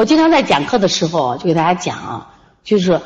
我经常在讲课的时候就给大家讲啊，就是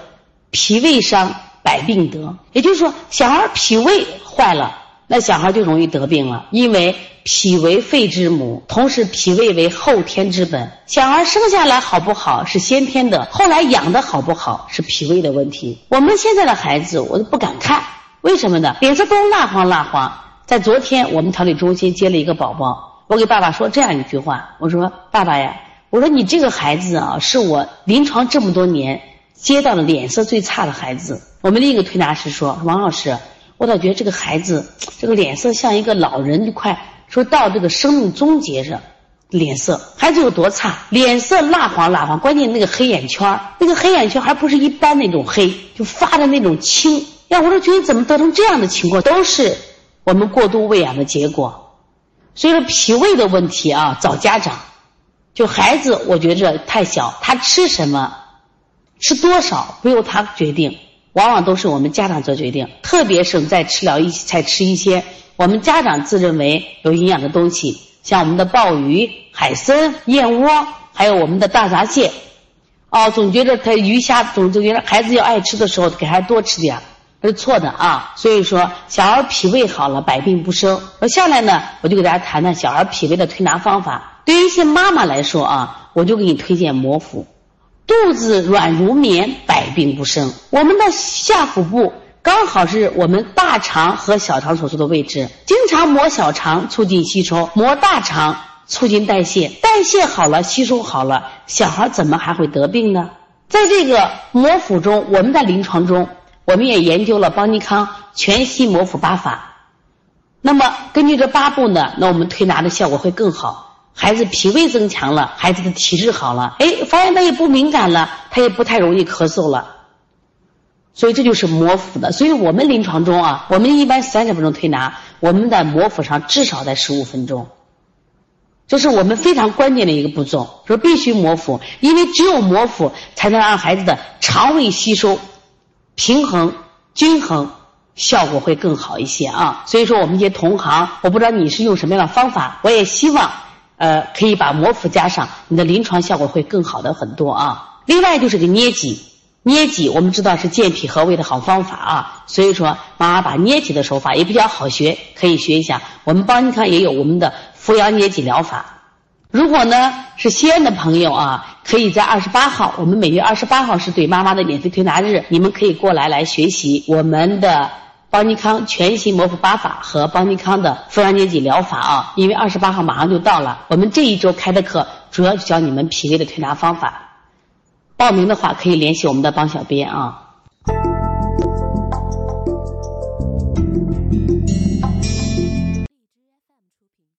脾胃伤百病得，也就是说，小孩脾胃坏了，那小孩就容易得病了，因为脾为肺之母，同时脾胃为后天之本。小孩生下来好不好是先天的，后来养的好不好是脾胃的问题。我们现在的孩子我都不敢看，为什么呢？脸色都蜡黄蜡黄。在昨天我们调理中心接了一个宝宝，我给爸爸说这样一句话，我说：“爸爸呀。”我说你这个孩子啊，是我临床这么多年接到的脸色最差的孩子。我们另一个推拿师说：“王老师，我倒觉得这个孩子这个脸色像一个老人，快说到这个生命终结上，脸色孩子有多差？脸色蜡黄蜡黄，关键那个黑眼圈那个黑眼圈还不是一般那种黑，就发的那种青。呀，我说觉得怎么得成这样的情况？都是我们过度喂养的结果。所以说脾胃的问题啊，找家长。”就孩子，我觉着太小，他吃什么，吃多少不由他决定，往往都是我们家长做决定。特别是在吃了一才吃一些我们家长自认为有营养的东西，像我们的鲍鱼、海参、燕窝，还有我们的大闸蟹。哦，总觉得他鱼虾，总总觉得孩子要爱吃的时候，给孩子多吃点，是错的啊。所以说，小儿脾胃好了，百病不生。那下来呢，我就给大家谈谈小儿脾胃的推拿方法。对于一些妈妈来说啊，我就给你推荐摩腹。肚子软如棉，百病不生。我们的下腹部刚好是我们大肠和小肠所处的位置，经常磨小肠促进吸收，磨大肠促进代谢。代谢好了，吸收好了，小孩怎么还会得病呢？在这个摩腹中，我们在临床中，我们也研究了邦尼康全息模腹八法。那么根据这八步呢，那我们推拿的效果会更好。孩子脾胃增强了，孩子的体质好了，哎，发现他也不敏感了，他也不太容易咳嗽了。所以这就是摩腹的。所以我们临床中啊，我们一般三十分钟推拿，我们在摩腹上至少在十五分钟。这是我们非常关键的一个步骤，说必须摩腹，因为只有摩腹才能让孩子的肠胃吸收平衡均衡，效果会更好一些啊。所以说，我们一些同行，我不知道你是用什么样的方法，我也希望。呃，可以把摩腹加上，你的临床效果会更好的很多啊。另外就是个捏脊，捏脊我们知道是健脾和胃的好方法啊。所以说，妈妈把捏脊的手法也比较好学，可以学一下。我们邦尼康也有我们的扶阳捏脊疗法。如果呢是西安的朋友啊，可以在二十八号，我们每月二十八号是对妈妈的免费推拿日，你们可以过来来学习我们的。邦尼康全息模糊八法和邦尼康的复阳捏脊疗法啊，因为二十八号马上就到了，我们这一周开的课主要教你们脾胃的推拿方法。报名的话可以联系我们的帮小编啊。